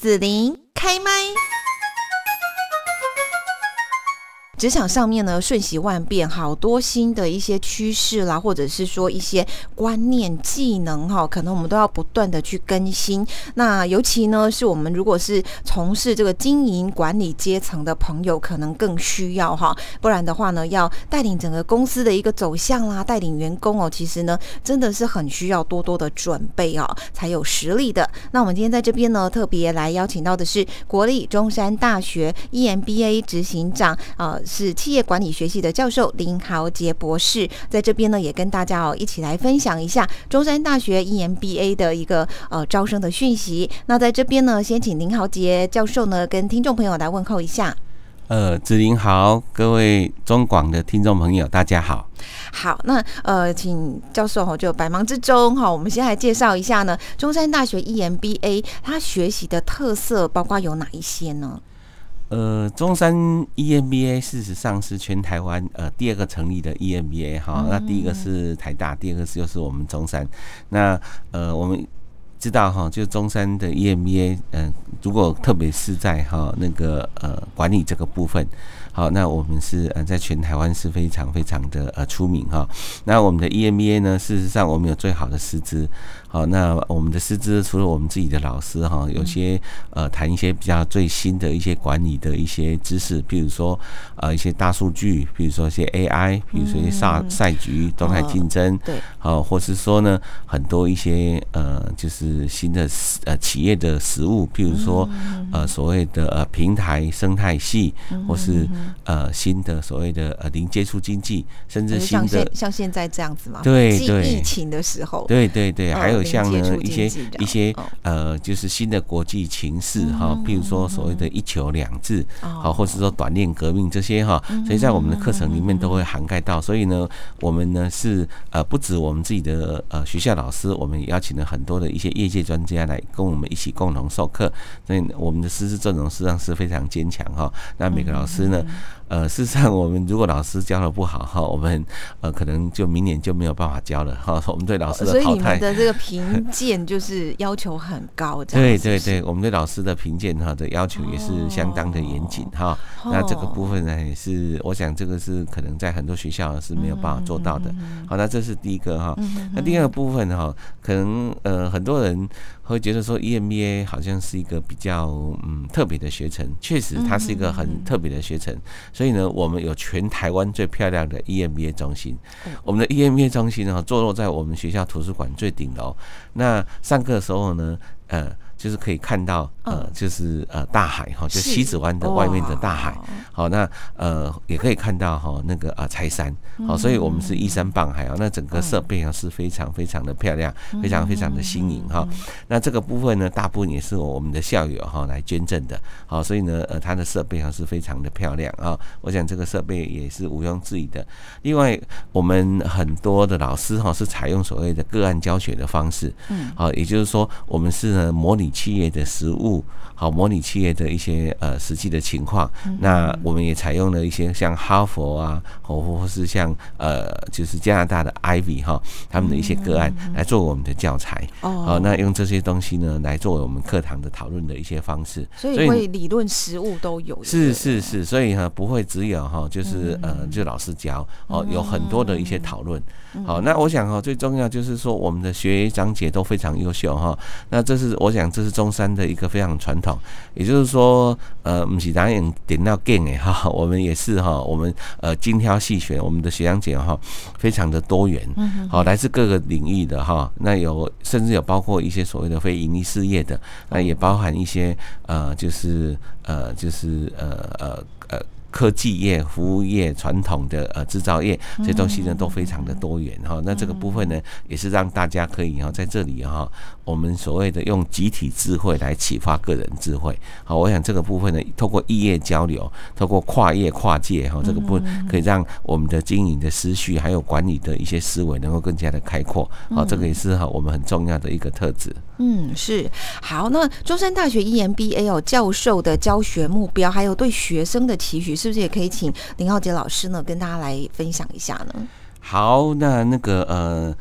紫琳开麦。职场上面呢，瞬息万变，好多新的一些趋势啦，或者是说一些观念、技能哈，可能我们都要不断的去更新。那尤其呢，是我们如果是从事这个经营管理阶层的朋友，可能更需要哈。不然的话呢，要带领整个公司的一个走向啦，带领员工哦，其实呢，真的是很需要多多的准备哦，才有实力的。那我们今天在这边呢，特别来邀请到的是国立中山大学 EMBA 执行长啊。是企业管理学系的教授林豪杰博士，在这边呢也跟大家哦一起来分享一下中山大学 EMBA 的一个呃招生的讯息。那在这边呢，先请林豪杰教授呢跟听众朋友来问候一下。呃，子林好，各位中广的听众朋友，大家好。好，那呃，请教授哈，就百忙之中哈，我们先来介绍一下呢，中山大学 EMBA 它学习的特色包括有哪一些呢？呃，中山 EMBA 事实上是全台湾呃第二个成立的 EMBA 哈，那第一个是台大，第二个是又是我们中山。那呃，我们知道哈，就中山的 EMBA，嗯，如果特别是在哈那个呃管理这个部分，好，那我们是呃在全台湾是非常非常的呃出名哈。那我们的 EMBA 呢，事实上我们有最好的师资。好，那我们的师资除了我们自己的老师哈，有些呃谈一些比较最新的一些管理的一些知识，比如说呃一些大数据，比如说一些 AI，比如说一些赛赛局动态竞争，对，好，或是说呢很多一些呃就是新的呃企业的实物，譬如说呃所谓的呃平台生态系，或是呃新的所谓的呃零接触经济，甚至新的像现在这样子嘛，对对，疫情的时候，对对对，还有。像呢一些一些呃，就是新的国际情势哈，譬如说所谓的一球两制，好，或是说短链革命这些哈，所以在我们的课程里面都会涵盖到。所以呢，我们呢是呃不止我们自己的呃学校老师，我们也邀请了很多的一些业界专家来跟我们一起共同授课。所以我们的师资阵容实际上是非常坚强哈。那每个老师呢？呃，事实上，我们如果老师教的不好哈，我们呃可能就明年就没有办法教了哈。我们对老师的淘汰，所以你们的这个评鉴就是要求很高，对对对，我们对老师的评鉴哈的要求也是相当的严谨哈。那这个部分呢，也是我想这个是可能在很多学校是没有办法做到的。好，那这是第一个哈。那第二个部分哈，可能呃很多人。会觉得说 EMBA 好像是一个比较嗯特别的学程，确实它是一个很特别的学程。所以呢，我们有全台湾最漂亮的 EMBA 中心。我们的 EMBA 中心呢，坐落在我们学校图书馆最顶楼。那上课的时候呢，呃。就是可以看到，呃，就是呃大海哈，就西子湾的外面的大海。好，那呃也可以看到哈那个啊柴山。好，所以我们是依山傍海啊。那整个设备啊是非常非常的漂亮，非常非常的新颖哈。那这个部分呢，大部分也是我们的校友哈来捐赠的。好，所以呢，呃，它的设备啊是非常的漂亮啊。我想这个设备也是毋庸置疑的。另外，我们很多的老师哈是采用所谓的个案教学的方式。嗯。好，也就是说，我们是呢模拟。企业的实物，好模拟企业的一些呃实际的情况。那我们也采用了一些像哈佛啊，或或是像呃就是加拿大的 Ivy 哈，他们的一些个案来做我们的教材。哦，好，那用这些东西呢来作为我们课堂的讨论的一些方式。所以会理论实物都有。是是是，所以哈不会只有哈就是呃就老师教哦，有很多的一些讨论。好，那我想哈最重要就是说我们的学长姐都非常优秀哈。那这是我想。这是中山的一个非常传统，也就是说，呃，不是导演点到 g 哎哈，我们也是哈，我们呃精挑细选，我们的学长姐哈，非常的多元，好，来自各个领域的哈，那有甚至有包括一些所谓的非盈利事业的，那也包含一些呃，就是呃，就是呃呃呃。科技业、服务业、传统的呃制造业，这些东西呢都非常的多元哈。那这个部分呢，也是让大家可以哈在这里哈，我们所谓的用集体智慧来启发个人智慧。好，我想这个部分呢，透过异业交流，透过跨业跨界哈，这个部分可以让我们的经营的思绪还有管理的一些思维能够更加的开阔。好，这个也是哈我们很重要的一个特质。嗯，是好。那中山大学 EMBA 哦教授的教学目标，还有对学生的期许。是不是也可以请林浩杰老师呢，跟大家来分享一下呢？好，那那个呃，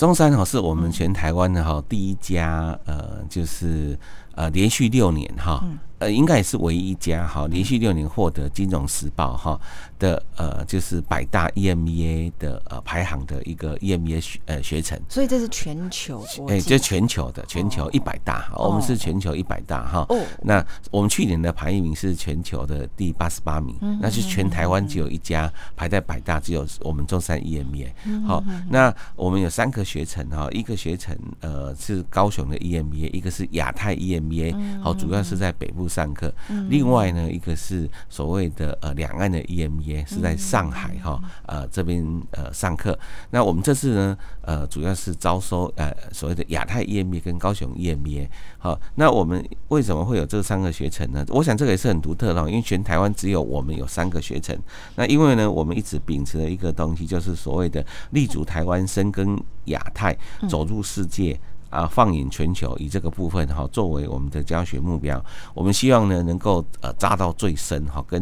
中山哈是我们全台湾的哈第一家呃，就是呃连续六年哈。呃，应该也是唯一一家哈，连续六年获得《金融时报》哈的呃，就是百大 EMBA 的呃排行的一个 EMBA 学呃学程。所以这是全球，哎，这全球的全球一百大，我们是全球一百大哈。哦。那我们去年的排名是全球的第八十八名，那是全台湾只有一家排在百大，只有我们中山 EMBA。好，那我们有三个学程哈，一个学程呃是高雄的 EMBA，一个是亚太 EMBA，好，主要是在北部。上课，另外呢，一个是所谓的呃两岸的 EMBA 是在上海哈呃这边呃上课。那我们这次呢呃主要是招收呃所谓的亚太 EMBA 跟高雄 EMBA。好，那我们为什么会有这三个学程呢？我想这个也是很独特的，因为全台湾只有我们有三个学程。那因为呢，我们一直秉持的一个东西，就是所谓的立足台湾，深耕亚太，走入世界。啊，放眼全球，以这个部分哈作为我们的教学目标，我们希望呢能够呃扎到最深哈，跟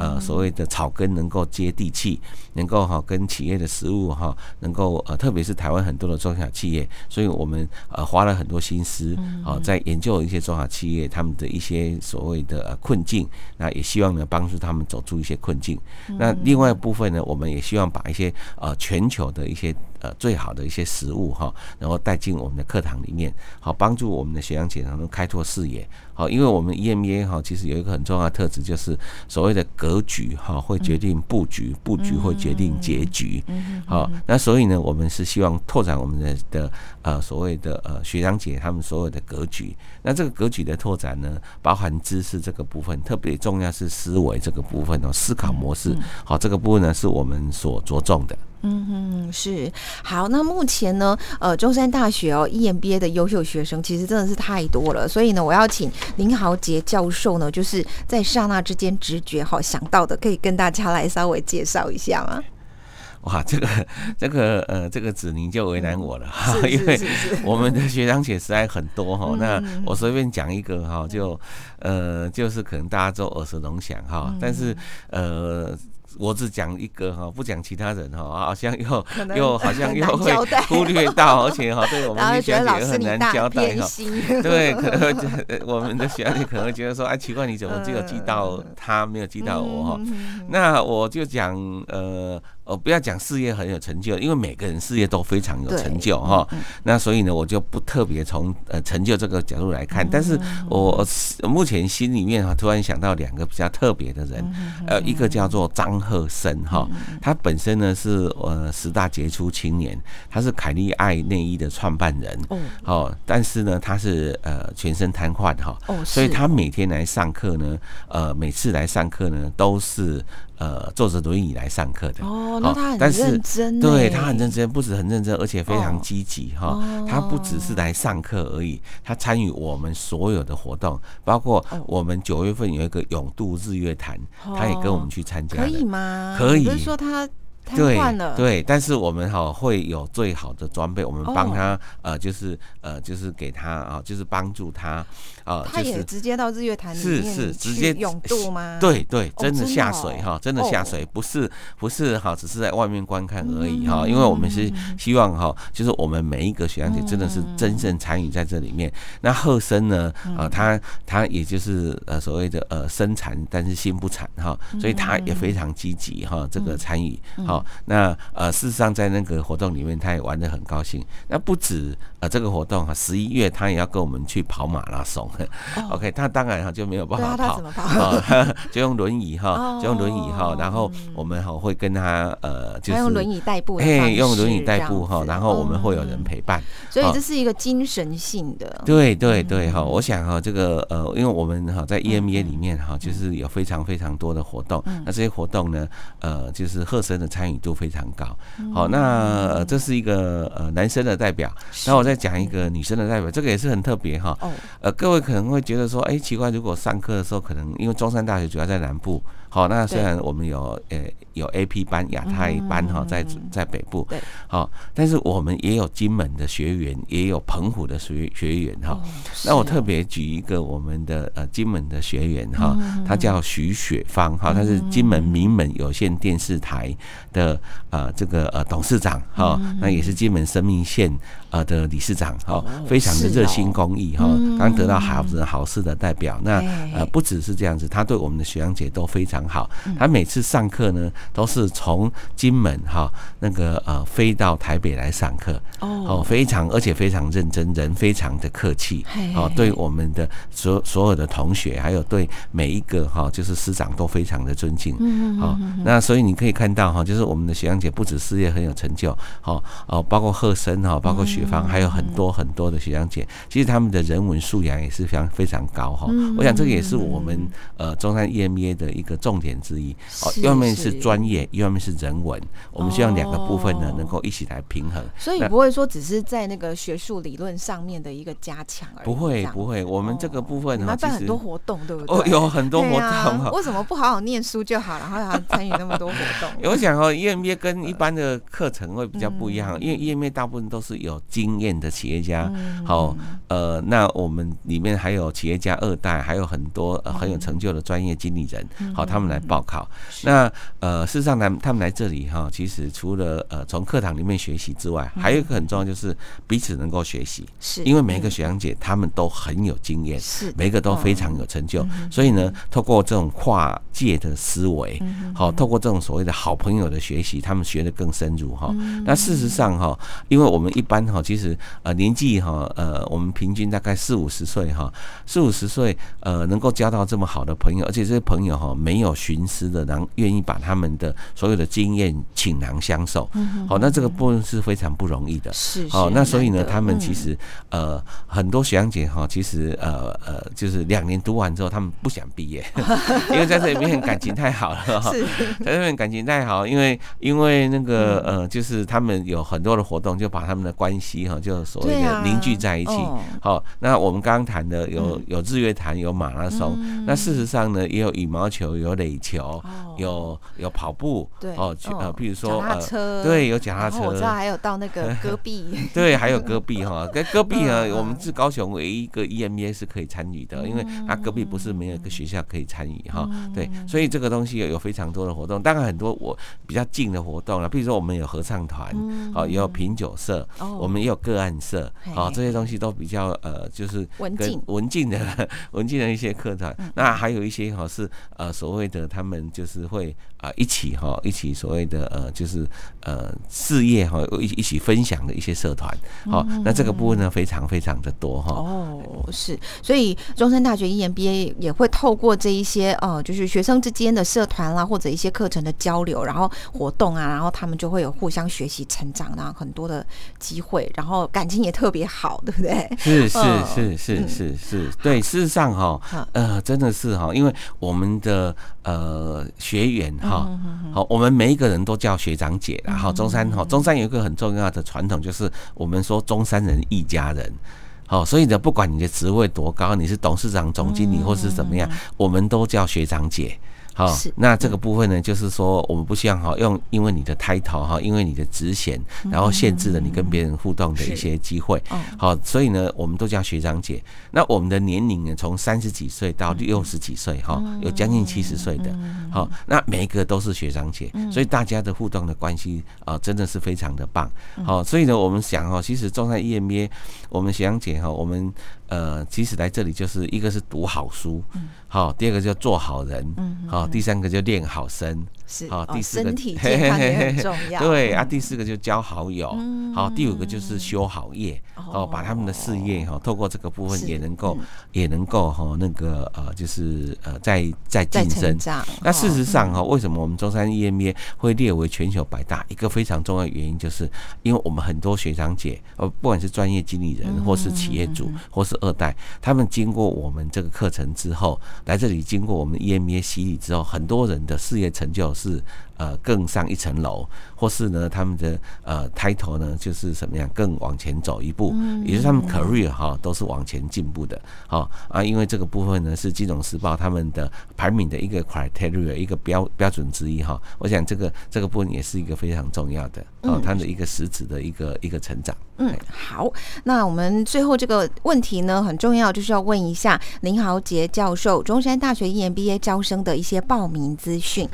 呃所谓的草根能够接地气，能够哈跟企业的实物哈能够呃特别是台湾很多的中小企业，所以我们呃花了很多心思啊在研究一些中小企业他们的一些所谓的困境，那也希望呢帮助他们走出一些困境。那另外一部分呢，我们也希望把一些呃全球的一些。呃，最好的一些食物哈，然后带进我们的课堂里面，好帮助我们的学长姐能够开拓视野。好，因为我们 EMBA 哈，其实有一个很重要的特质，就是所谓的格局哈，会决定布局，布局会决定结局。好，那所以呢，我们是希望拓展我们的的呃所谓的呃学长姐他们所有的格局。那这个格局的拓展呢，包含知识这个部分，特别重要是思维这个部分哦，思考模式。好，这个部分呢是我们所着重的。嗯哼，是好。那目前呢，呃，中山大学哦，EMBA 的优秀学生其实真的是太多了，所以呢，我要请。林豪杰教授呢，就是在刹那之间直觉哈想到的，可以跟大家来稍微介绍一下吗？哇，这个这个呃，这个子宁就为难我了哈，因为我们的学长姐实在很多哈，那我随便讲一个哈，就呃，就是可能大家都耳熟能详哈，但是呃。我只讲一个哈，不讲其他人哈，好像又又好像又会忽略到，而且哈，对我们的学姐也很难交代哈。对，可能会我们的学姐可能会觉得说，哎，奇怪，你怎么只有记到他，没有记到我哈？那我就讲呃。哦，不要讲事业很有成就，因为每个人事业都非常有成就哈。那所以呢，我就不特别从呃成就这个角度来看。但是我目前心里面哈，突然想到两个比较特别的人，呃，一个叫做张鹤生哈，他本身呢是呃十大杰出青年，他是凯利爱内衣的创办人哦。但是呢，他是呃全身瘫痪哈，所以他每天来上课呢，呃，每次来上课呢都是。呃，坐着轮椅来上课的哦，那他很认真，对他很认真，不止很认真，而且非常积极哈。他不只是来上课而已，他参与我们所有的活动，包括我们九月份有一个永渡日月潭，他也跟我们去参加，可以吗？可以，不是说他。对对，但是我们哈会有最好的装备，我们帮他呃，就是呃，就是给他啊，就是帮助他啊。他也直接到日月潭是是直接永渡吗？对对，真的下水哈，真的下水，不是不是哈，只是在外面观看而已哈。因为我们是希望哈，就是我们每一个学长姐真的是真正参与在这里面。那贺生呢啊，他他也就是呃所谓的呃身残但是心不残哈，所以他也非常积极哈，这个参与哈。那呃，事实上在那个活动里面，他也玩的很高兴。那不止呃这个活动哈，十一月他也要跟我们去跑马拉松。OK，他当然哈就没有办法跑，就用轮椅哈，就用轮椅哈。然后我们哈会跟他呃，就是用轮椅代步，嘿，用轮椅代步哈。然后我们会有人陪伴，所以这是一个精神性的。对对对哈，我想哈这个呃，因为我们哈在 EMA 里面哈，就是有非常非常多的活动。那这些活动呢，呃，就是贺生的参。度非常高，好，那这是一个呃男生的代表，那我再讲一个女生的代表，这个也是很特别哈。呃，各位可能会觉得说，哎，奇怪，如果上课的时候，可能因为中山大学主要在南部，好，那虽然我们有呃有 A P 班、亚太班哈，在在北部，对，好，但是我们也有金门的学员，也有澎湖的学学员哈。那我特别举一个我们的呃金门的学员哈，他叫徐雪芳哈，他是金门民门有线电视台的呃这个呃董事长哈，那也是金门生命线呃的理事长哈，非常的热心公益哈，刚得到好人好事的代表。那呃不只是这样子，他对我们的学长姐都非常。很好，他每次上课呢，都是从金门哈那个呃飞到台北来上课。哦，非常而且非常认真，人非常的客气。哦，对我们的所所有的同学，还有对每一个哈就是师长都非常的尊敬，嗯好，那所以你可以看到哈，就是我们的学长姐不止事业很有成就，好哦，包括贺生哈，包括雪芳，还有很多很多的学长。姐，其实他们的人文素养也是非常非常高哈，我想这个也是我们呃中山 EMBA 的一个。重点之一哦，一方面是专业，一方面是人文，我们希望两个部分呢能够一起来平衡。所以不会说只是在那个学术理论上面的一个加强而已。不会不会，我们这个部分呢，办很多活动，对不对？哦，有很多活动。为什么不好好念书就好，然后还参与那么多活动？我想哦，EMBA 跟一般的课程会比较不一样，因为 EMBA 大部分都是有经验的企业家。好，呃，那我们里面还有企业家二代，还有很多很有成就的专业经理人。好，他。他们来报考，那呃，事实上他们他们来这里哈，其实除了呃从课堂里面学习之外，还有一个很重要就是彼此能够学习，是。因为每一个学长姐他们都很有经验，是每一个都非常有成就，所以呢，透过这种跨界的思维，好，透过这种所谓的好朋友的学习，他们学的更深入哈。那事实上哈，因为我们一般哈，其实呃年纪哈，呃我们平均大概四五十岁哈，四五十岁呃能够交到这么好的朋友，而且这些朋友哈没有。有寻思的，然后愿意把他们的所有的经验倾囊相授，好，那这个部分是非常不容易的。是，好，那所以呢，他们其实呃很多学长姐哈，其实呃呃就是两年读完之后，他们不想毕业，因为在这里面感情太好了哈，在这边感情太好，因为因为那个呃就是他们有很多的活动，就把他们的关系哈，就所谓的凝聚在一起。好，那我们刚刚谈的有有日月潭，有马拉松，那事实上呢，也有羽毛球，有。垒球有有跑步，对哦，呃，比如说呃，对，有脚踏车，我知道还有到那个 戈壁，对，还有戈壁哈，跟戈壁呢，我们是高雄唯一一个 EMBA 是可以参与的，因为它戈壁不是没有一个学校可以参与哈，对，所以这个东西有有非常多的活动，当然很多我比较近的活动了，比如说我们有合唱团，哦，也有品酒社，我们也有个案社，哦，这些东西都比较呃，就是文静。文静的 文静的一些课程，那还有一些哈是呃所谓。的他们就是会啊一起哈一起所谓的呃就是呃事业哈一一起分享的一些社团好那这个部分呢非常非常的多哈。哦是所以中山大学 EMBA 也会透过这一些呃就是学生之间的社团啦或者一些课程的交流然后活动啊然后他们就会有互相学习成长然后很多的机会然后感情也特别好对不对？是是是是是是对事实上哈呃真的是哈因为我们的。呃，学员哈，好，我们每一个人都叫学长姐然后中山哈，中山有一个很重要的传统，就是我们说中山人一家人。好，所以呢，不管你的职位多高，你是董事长、总经理或是怎么样，我们都叫学长姐。好，那这个部分呢，就是说我们不希望哈用因为你的 title 哈，因为你的职衔，然后限制了你跟别人互动的一些机会。好，所以呢，我们都叫学长姐。那我们的年龄呢，从三十几岁到六十几岁哈，有将近七十岁的。好，那每一个都是学长姐，所以大家的互动的关系啊，真的是非常的棒。好，所以呢，我们想哈，其实中山 EMBA，我们学长姐哈，我们。呃，其实来这里就是一个是读好书，好，第二个就做好人，好，第三个就练好身。是好，第四个身体 健康也很重要。对啊，第四个就交好友，好，第五个就是修好业，哦，把他们的事业哈，透过这个部分也能够也能够哈那个呃，就是呃在在晋升。那事实上哈，为什么我们中山 EMBA 会列为全球百大？一个非常重要的原因，就是因为我们很多学长姐，呃，不管是专业经理人，或是企业主，或是二代，他们经过我们这个课程之后，来这里经过我们 EMBA 洗礼之后，很多人的事业成就。是呃更上一层楼，或是呢他们的呃 title 呢就是什么样更往前走一步，也就是他们 career 哈都是往前进步的，好啊，因为这个部分呢是金融时报他们的排名的一个 criteria 一个标标准之一哈，我想这个这个部分也是一个非常重要的，哦，它的一个实质的一个一个成长。嗯，好，那我们最后这个问题呢很重要，就是要问一下林豪杰教授，中山大学 EMBA 招生的一些报名资讯。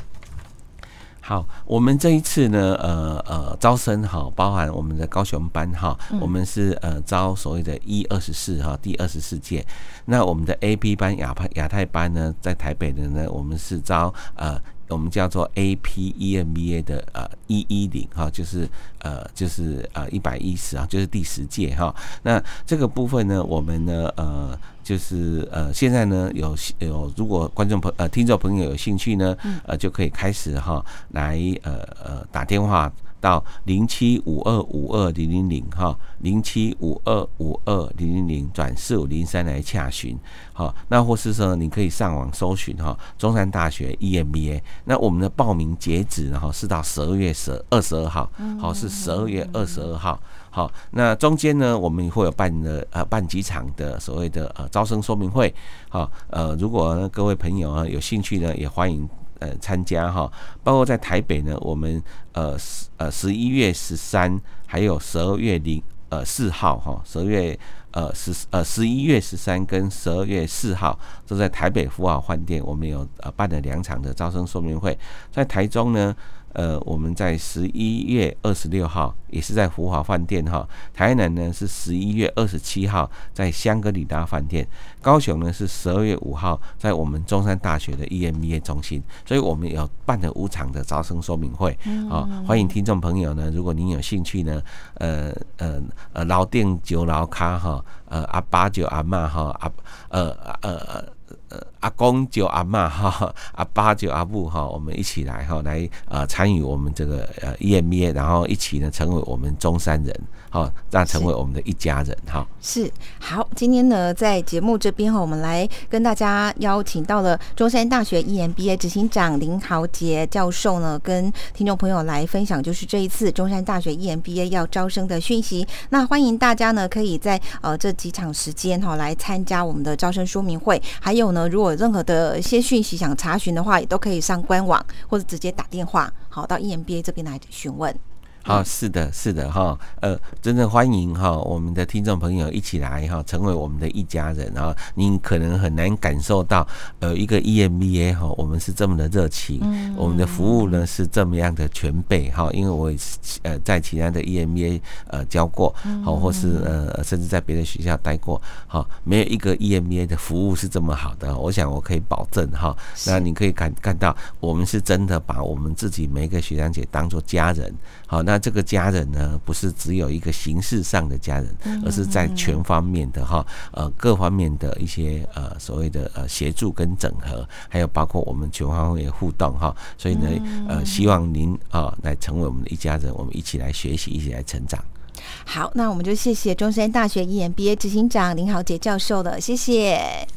好，我们这一次呢，呃呃，招生哈，包含我们的高雄班哈，我们是呃招所谓的一二十四哈，第二十四届。那我们的 A B 班亚派亚太班呢，在台北的呢，我们是招呃。我们叫做 A P E M B A 的呃一一零哈，就是呃就是呃一百一十啊，就是第十届哈。那这个部分呢，我们呢呃就是呃现在呢有有如果观众朋呃听众朋友有兴趣呢，呃就可以开始哈来呃呃打电话。到零七五二五二零零零哈，零七五二五二零零零转四五零三来洽询，好，那或是说你可以上网搜寻哈，中山大学 EMBA，那我们的报名截止然后是到十二月十二十二号，好是十二月二十二号，好，那中间呢我们会有办的呃办几场的所谓的呃招生说明会，好，呃如果各位朋友啊有兴趣呢，也欢迎。呃，参加哈，包括在台北呢，我们呃十呃十一月十三，还有十二月零呃四号哈，十二月呃十呃十一月十三跟十二月四号都在台北富豪饭店，我们有呃办了两场的招生说明会，在台中呢。呃，我们在十一月二十六号也是在福华饭店哈，台南呢是十一月二十七号在香格里拉饭店，高雄呢是十二月五号在我们中山大学的 EMBA 中心，所以我们有办了五场的招生说明会，啊，欢迎听众朋友呢，如果您有兴趣呢，呃呃呃老店酒老卡哈，呃阿爸就阿妈哈，阿呃呃。呃，阿公就阿妈 哈，阿爸就阿母哈，我们一起来哈，来呃参与我们这个呃 EMBA，然后一起呢成为我们中山人，好，让成为我们的一家人哈。是好，今天呢在节目这边哈，我们来跟大家邀请到了中山大学 EMBA 执行长林豪杰教授呢，跟听众朋友来分享，就是这一次中山大学 EMBA 要招生的讯息。那欢迎大家呢，可以在呃这几场时间哈来参加我们的招生说明会，还有呢，如果任何的一些讯息想查询的话，也都可以上官网或者直接打电话，好到 EMBA 这边来询问。好，是的，是的，哈，呃，真的欢迎哈，我们的听众朋友一起来哈，成为我们的一家人啊。您可能很难感受到，呃，一个 EMBA 哈，我们是这么的热情，我们的服务呢是这么样的全备哈。因为我也是呃在其他的 EMBA 呃教过，好，或是呃甚至在别的学校待过，好，没有一个 EMBA 的服务是这么好的。我想我可以保证哈，那你可以看看到，我们是真的把我们自己每一个学长姐当做家人，好，那。那这个家人呢，不是只有一个形式上的家人，而是在全方面的哈，呃，各方面的一些呃所谓的呃协助跟整合，还有包括我们全方位互动哈。所以呢，呃，希望您啊来成为我们的一家人，我们一起来学习，一起来成长。好，那我们就谢谢中山大学 EMBA 执行长林豪杰教授了，谢谢。